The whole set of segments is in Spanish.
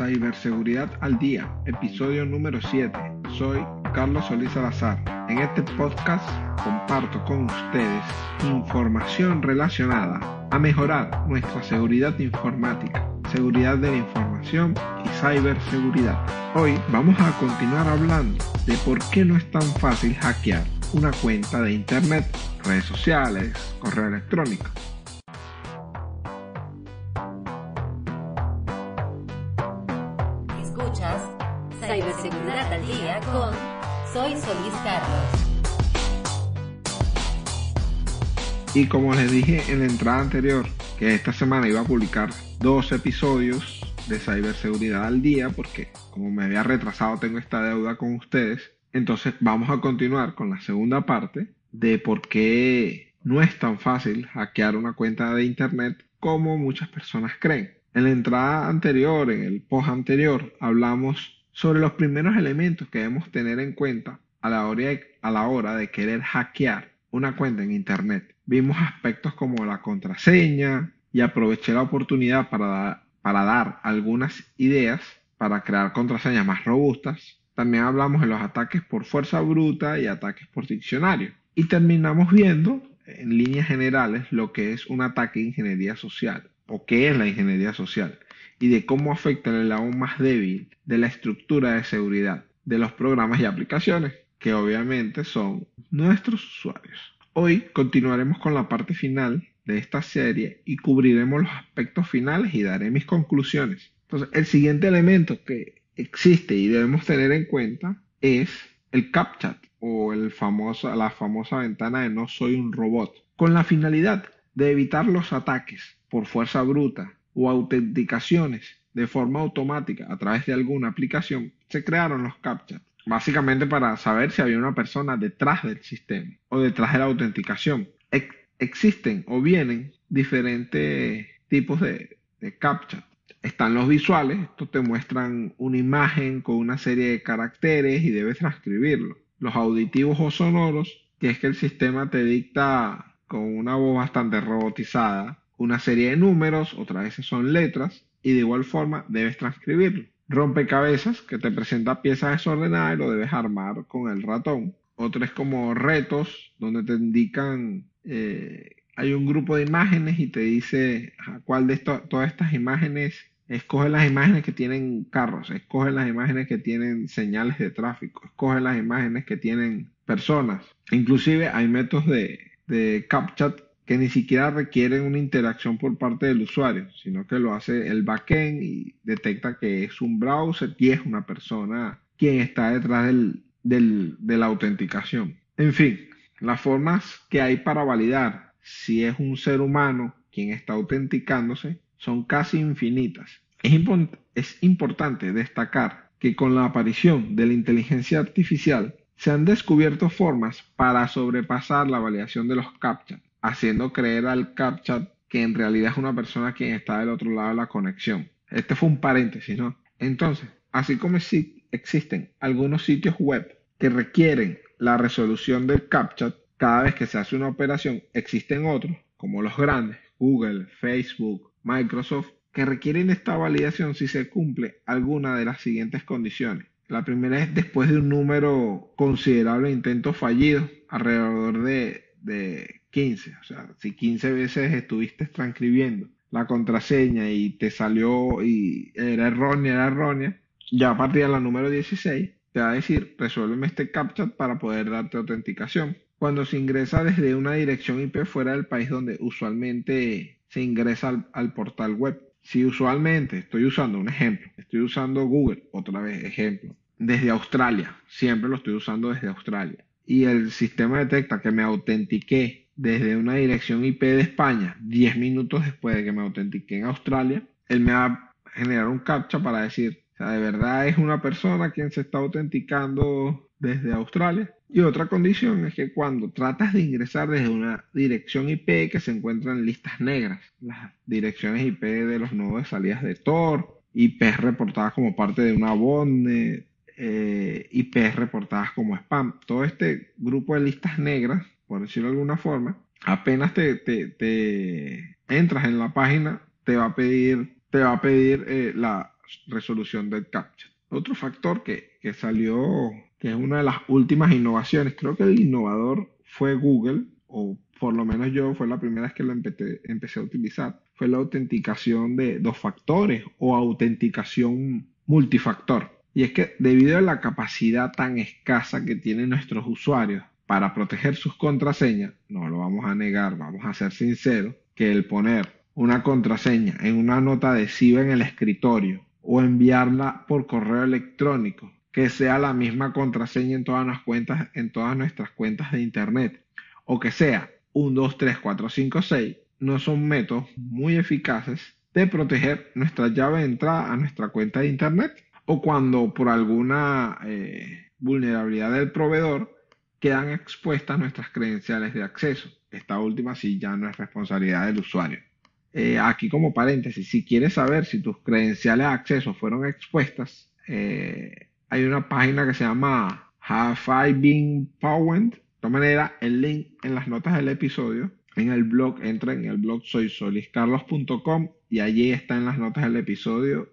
Ciberseguridad al Día, episodio número 7. Soy Carlos Solís Salazar. En este podcast comparto con ustedes información relacionada a mejorar nuestra seguridad informática, seguridad de la información y ciberseguridad. Hoy vamos a continuar hablando de por qué no es tan fácil hackear una cuenta de internet, redes sociales, correo electrónico. Escuchas al Día Soy Solís Carlos. Y como les dije en la entrada anterior, que esta semana iba a publicar dos episodios de ciberseguridad al día, porque como me había retrasado tengo esta deuda con ustedes, entonces vamos a continuar con la segunda parte de por qué no es tan fácil hackear una cuenta de internet como muchas personas creen. En la entrada anterior, en el post anterior, hablamos sobre los primeros elementos que debemos tener en cuenta a la hora de, querer hackear una cuenta en internet. Vimos aspectos como la contraseña y aproveché la oportunidad para, para dar algunas ideas para crear contraseñas más robustas también hablamos de los ataques por fuerza bruta y ataques por diccionario. Y terminamos viendo, en líneas generales, lo que es un ataque de ingeniería social, o qué es la ingeniería social, y de cómo afecta el lado más débil de la estructura de seguridad de los programas y aplicaciones, que obviamente son nuestros usuarios. Hoy continuaremos con la parte final de esta serie y cubriremos los aspectos finales y daré mis conclusiones. Entonces, el siguiente elemento que existe y debemos tener en cuenta es el CAPTCHA o el famoso, la famosa ventana de no soy un robot, con la finalidad de evitar los ataques por fuerza bruta o autenticaciones de forma automática a través de alguna aplicación, se crearon los CAPTCHA, básicamente para saber si había una persona detrás del sistema o detrás de la autenticación. existen o vienen diferentes tipos de, de CAPTCHA están los visuales, estos te muestran una imagen con una serie de caracteres y debes transcribirlo. Los auditivos o sonoros, que es que el sistema te dicta con una voz bastante robotizada una serie de números, otras veces son letras, y de igual forma debes transcribirlo. Rompecabezas, que te presenta piezas desordenadas y lo debes armar con el ratón. Otro es como retos, donde te indican eh, hay un grupo de imágenes y te dice a cuál de todas estas imágenes Escoge las imágenes que tienen carros, escoge las imágenes que tienen señales de tráfico, escoge las imágenes que tienen personas. Inclusive hay métodos de, de que ni siquiera requieren una interacción por parte del usuario, sino que lo hace el backend y detecta que es un browser y es una persona quien está detrás del, de la autenticación. En fin, las formas que hay para validar si es un ser humano quien está autenticándose son casi infinitas. Es, es importante destacar que con la aparición de la inteligencia artificial se han descubierto formas para sobrepasar la validación de los CAPTCHA, haciendo creer al CAPTCHA que en realidad es una persona quien está del otro lado de la conexión. Este fue un paréntesis, ¿no? Entonces, así como existen algunos sitios web que requieren la resolución del CAPTCHA cada vez que se hace una operación, existen otros, como los grandes, Google, Facebook, Microsoft que requieren esta validación si se cumple alguna de las siguientes condiciones. La primera es después de un número considerable de intentos fallidos, alrededor de, de 15. O sea, si 15 veces estuviste transcribiendo la contraseña y te salió y era errónea, era errónea, ya a partir de la número 16 te va a decir, resuélveme este CAPTCHA para poder darte autenticación. Cuando se ingresa desde una dirección IP fuera del país donde usualmente se ingresa al, portal web. Si usualmente estoy usando un ejemplo, estoy usando Google, otra vez ejemplo, desde Australia, siempre lo estoy usando desde Australia, y el sistema detecta que me autentiqué desde una dirección IP de España 10 minutos después de que me autentiqué en Australia, él me va a generar un captcha para decir, o sea, de verdad es una persona quien se está autenticando desde Australia. Y otra condición es que cuando tratas de ingresar desde una dirección IP que se encuentra en listas negras, las direcciones IP de los nodos de salidas de Tor, IPs reportadas como parte de una botnet, eh, IPs reportadas como spam, todo este grupo de listas negras, por decirlo de alguna forma, apenas te, entras en la página, te va a pedir, te va a pedir eh, la resolución del captcha. Otro factor que, que salió, que es una de las últimas innovaciones, creo que el innovador fue Google, o por lo menos yo fue la primera vez que lo empecé, empecé a utilizar, fue la autenticación de dos factores o autenticación multifactor. Y es que debido a la capacidad tan escasa que tienen nuestros usuarios para proteger sus contraseñas, no lo vamos a negar, vamos a ser sinceros, que el poner una contraseña en una nota adhesiva en el escritorio o enviarla por correo electrónico, que sea la misma contraseña en todas, las cuentas, en todas nuestras cuentas de internet, o que sea 1, 2, 3, 4, 5, 6, no son métodos muy eficaces de proteger nuestra llave de entrada a nuestra cuenta de internet o cuando por alguna eh, vulnerabilidad del proveedor quedan expuestas nuestras credenciales de acceso. Esta última sí ya no es responsabilidad del usuario. Eh, aquí como paréntesis, si quieres saber si tus credenciales de acceso fueron expuestas, eh, hay una página que se llama Have I Been Powered. De todas maneras, el link en las notas del episodio, en el blog, entra en el blog soysoliscarlos.com y allí está en las notas del episodio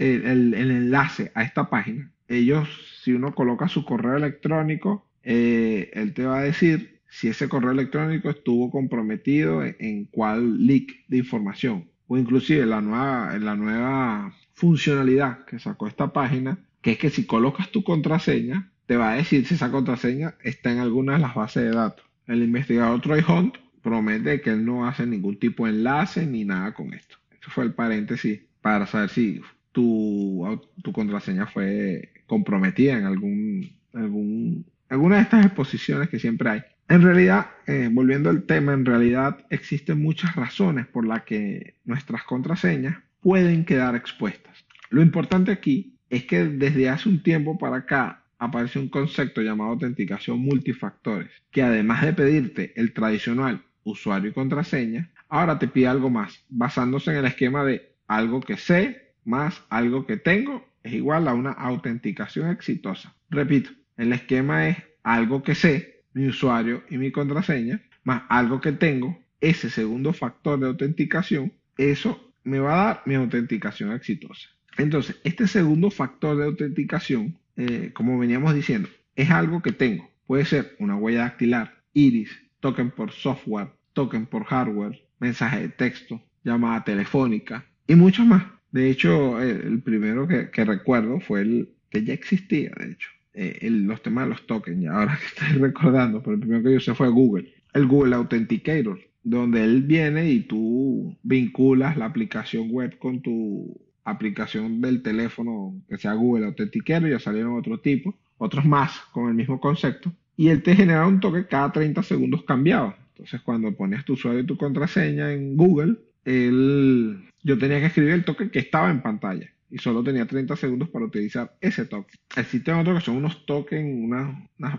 el, enlace a esta página. Ellos, si uno coloca su correo electrónico, eh, él te va a decir si ese correo electrónico estuvo comprometido en, cuál leak de información. O inclusive la nueva, la nueva funcionalidad que sacó esta página, que es que si colocas tu contraseña, te va a decir si esa contraseña está en alguna de las bases de datos. El investigador Troy Hunt promete que él no hace ningún tipo de enlace ni nada con esto. Esto fue el paréntesis para saber si tu, tu contraseña fue comprometida en algún, algún, alguna de estas exposiciones que siempre hay. En realidad, eh, volviendo al tema, en realidad existen muchas razones por las que nuestras contraseñas pueden quedar expuestas. Lo importante aquí es que desde hace un tiempo para acá aparece un concepto llamado autenticación multifactores, que además de pedirte el tradicional usuario y contraseña, ahora te pide algo más, basándose en el esquema de algo que sé, más algo que tengo es igual a una autenticación exitosa. Repito, el esquema es algo que sé, mi usuario y mi contraseña, más algo que tengo, ese segundo factor de autenticación, eso me va a dar mi autenticación exitosa. Entonces, este segundo factor de autenticación, eh, como veníamos diciendo, es algo que tengo. Puede ser una huella dactilar, iris, token por software, token por hardware, mensaje de texto, llamada telefónica y mucho más. De hecho, el primero que, recuerdo fue el que ya existía, de hecho. Eh, los temas de los tokens, ahora que estoy recordando, pero el primero que yo usé fue Google. El Google Authenticator, donde él viene y tú vinculas la aplicación web con tu aplicación del teléfono, que sea Google Authenticator, ya salieron otro tipo, otros más con el mismo concepto, y él te genera un toque cada 30 segundos cambiado. Entonces, cuando pones tu usuario y tu contraseña en Google, él yo tenía que escribir el token que estaba en pantalla y solo tenía 30 segundos para utilizar ese token. Existen otros que son unos tokens,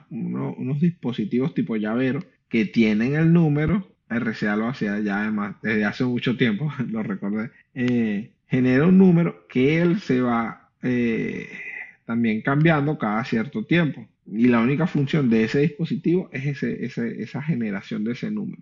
unos, dispositivos tipo llavero que tienen el número. RCA lo hacía ya además desde hace mucho tiempo, lo recordé. Eh, genera un número que él se va eh, también cambiando cada cierto tiempo. Y la única función de ese dispositivo es esa generación de ese número.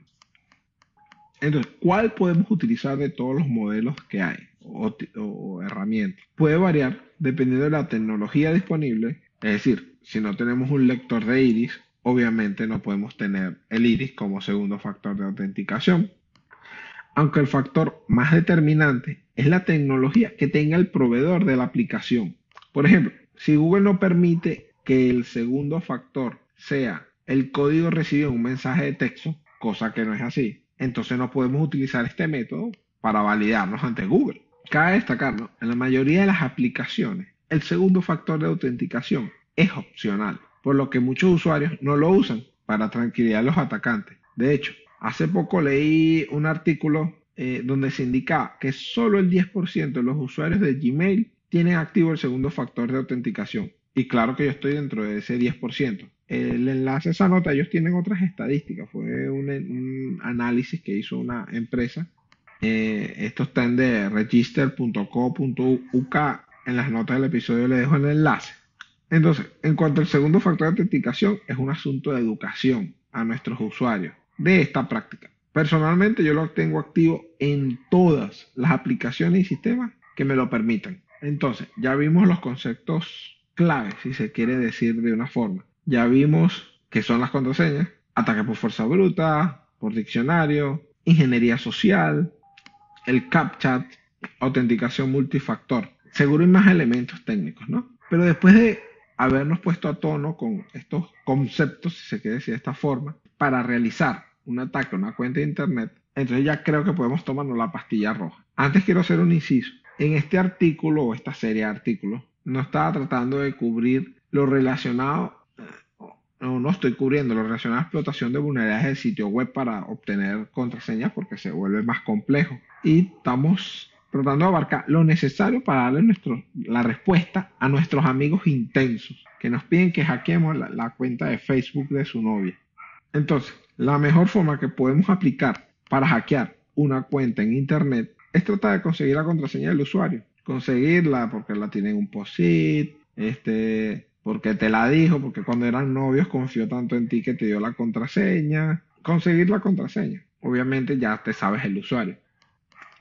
Entonces, ¿cuál podemos utilizar de todos los modelos que hay o, herramientas? Puede variar dependiendo de la tecnología disponible. Es decir, si no tenemos un lector de iris, obviamente no podemos tener el iris como segundo factor de autenticación. Aunque el factor más determinante es la tecnología que tenga el proveedor de la aplicación. Por ejemplo, si Google no permite que el segundo factor sea el código recibido en un mensaje de texto, cosa que no es así, entonces no podemos utilizar este método para validarnos ante Google. Cabe destacar, en la mayoría de las aplicaciones, el segundo factor de autenticación es opcional, por lo que muchos usuarios no lo usan para tranquilidad a los atacantes. De hecho, hace poco leí un artículo eh, donde se indica que solo el 10% de los usuarios de Gmail tienen activo el segundo factor de autenticación. Y claro que yo estoy dentro de ese 10% el enlace a esa nota, ellos tienen otras estadísticas. Fue un, análisis que hizo una empresa. Eh, esto está en de register.co.uk. En las notas del episodio le dejo el enlace. Entonces, en cuanto al segundo factor de autenticación, es un asunto de educación a nuestros usuarios de esta práctica. Personalmente, yo lo tengo activo en todas las aplicaciones y sistemas que me lo permitan. Entonces, ya vimos los conceptos claves, si se quiere decir de una forma. Ya vimos qué son las contraseñas, ataque por fuerza bruta, por diccionario, ingeniería social, el CAPTCHA, autenticación multifactor. Seguro hay más elementos técnicos, ¿no? Pero después de habernos puesto a tono con estos conceptos, si se quiere decir de esta forma, para realizar un ataque a una cuenta de internet, entonces ya creo que podemos tomarnos la pastilla roja. Antes quiero hacer un inciso. En este artículo o esta serie de artículos, no estaba tratando de cubrir lo relacionado, no, no estoy cubriendo lo relacionado a explotación de vulnerabilidades del sitio web para obtener contraseñas porque se vuelve más complejo. Y estamos tratando de abarcar lo necesario para darle la respuesta a nuestros amigos intensos que nos piden que hackeemos la, la cuenta de Facebook de su novia. Entonces, la mejor forma que podemos aplicar para hackear una cuenta en Internet es tratar de conseguir la contraseña del usuario. Conseguirla porque la tiene en un POSIT, este, porque te la dijo, porque cuando eran novios confió tanto en ti que te dio la contraseña. Conseguir la contraseña. Obviamente ya te sabes el usuario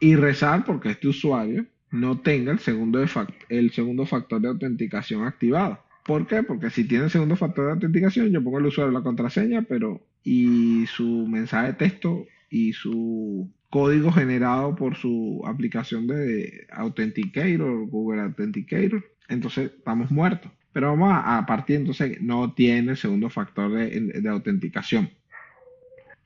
y rezar porque este usuario no tenga el segundo, el segundo factor de autenticación activado. ¿Por qué? Porque si tiene el segundo factor de autenticación, yo pongo el usuario la contraseña, pero y su mensaje de texto y su código generado por su aplicación de Authenticator, Google Authenticator, entonces estamos muertos. Pero vamos a, partir, entonces no tiene el segundo factor de, de autenticación.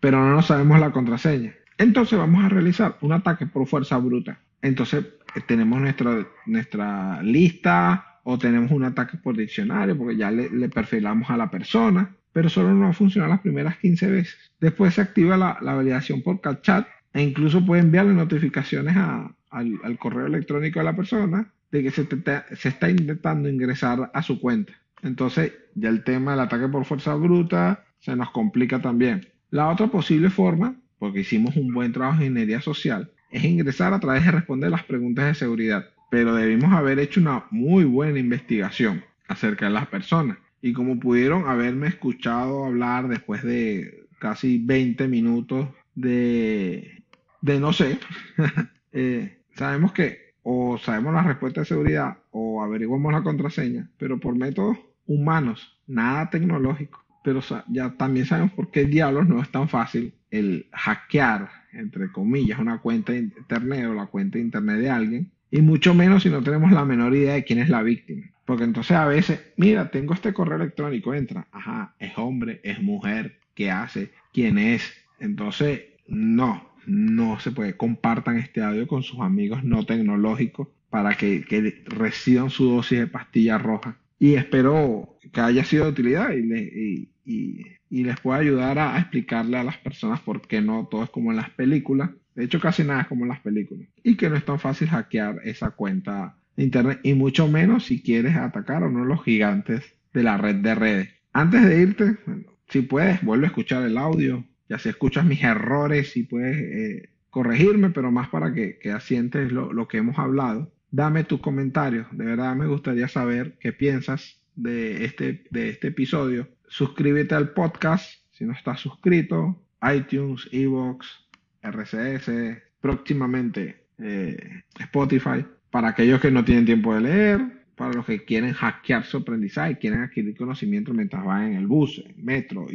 Pero no nos sabemos la contraseña. Entonces vamos a realizar un ataque por fuerza bruta. Entonces eh, tenemos nuestra, nuestra lista o tenemos un ataque por diccionario porque ya le, perfilamos a la persona, pero solo no va a funcionar las primeras 15 veces. Después se activa la, validación por chat e incluso puede enviarle notificaciones al, correo electrónico de la persona de que se, se está intentando ingresar a su cuenta. Entonces ya el tema del ataque por fuerza bruta se nos complica también. La otra posible forma porque hicimos un buen trabajo en ingeniería social, es ingresar a través de responder las preguntas de seguridad. Pero debimos haber hecho una muy buena investigación acerca de las personas. Y como pudieron haberme escuchado hablar después de casi 20 minutos de, de no sé, eh, sabemos que o sabemos la respuesta de seguridad o averiguamos la contraseña, pero por métodos humanos, nada tecnológico. Pero ya también sabemos por qué diablos no es tan fácil el hackear, entre comillas, una cuenta de internet o la cuenta de internet de alguien, y mucho menos si no tenemos la menor idea de quién es la víctima. Porque entonces a veces, mira, tengo este correo electrónico, entra, ajá, es hombre, es mujer, ¿qué hace? ¿Quién es? Entonces, no, no se puede. Compartan este audio con sus amigos no tecnológicos para que, reciban su dosis de pastilla roja. Y espero que haya sido de utilidad y les pueda ayudar a, explicarle a las personas por qué no todo es como en las películas. De hecho, casi nada es como en las películas. Y que no es tan fácil hackear esa cuenta de internet. Y mucho menos si quieres atacar a uno de los gigantes de la red de redes. Antes de irte, si puedes, vuelve a escuchar el audio. Ya si escuchas mis errores, si puedes eh, corregirme, pero más para que, que asientes lo, lo que hemos hablado. Dame tus comentarios. De verdad me gustaría saber qué piensas de este, de este episodio suscríbete al podcast si no estás suscrito, iTunes, Evox, RCS, próximamente eh, Spotify, para aquellos que no tienen tiempo de leer, para los que quieren hackear su aprendizaje, quieren adquirir conocimiento mientras van en el bus, en metro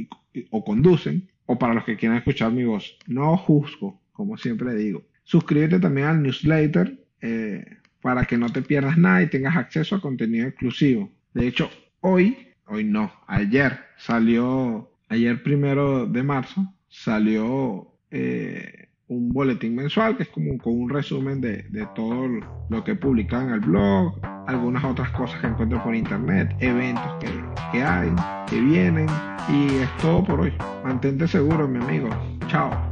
o conducen, o para los que quieren escuchar mi voz. No juzgo, como siempre digo. Suscríbete también al newsletter eh, para que no te pierdas nada y tengas acceso a contenido exclusivo. De hecho, hoy hoy no, ayer salió, ayer primero de marzo, salió eh, un boletín mensual que es como con un resumen de, todo lo que publican en el blog, algunas otras cosas que encuentro por internet, eventos que, que hay, que vienen y es todo por hoy. Mantente seguro, mi amigo. Chao.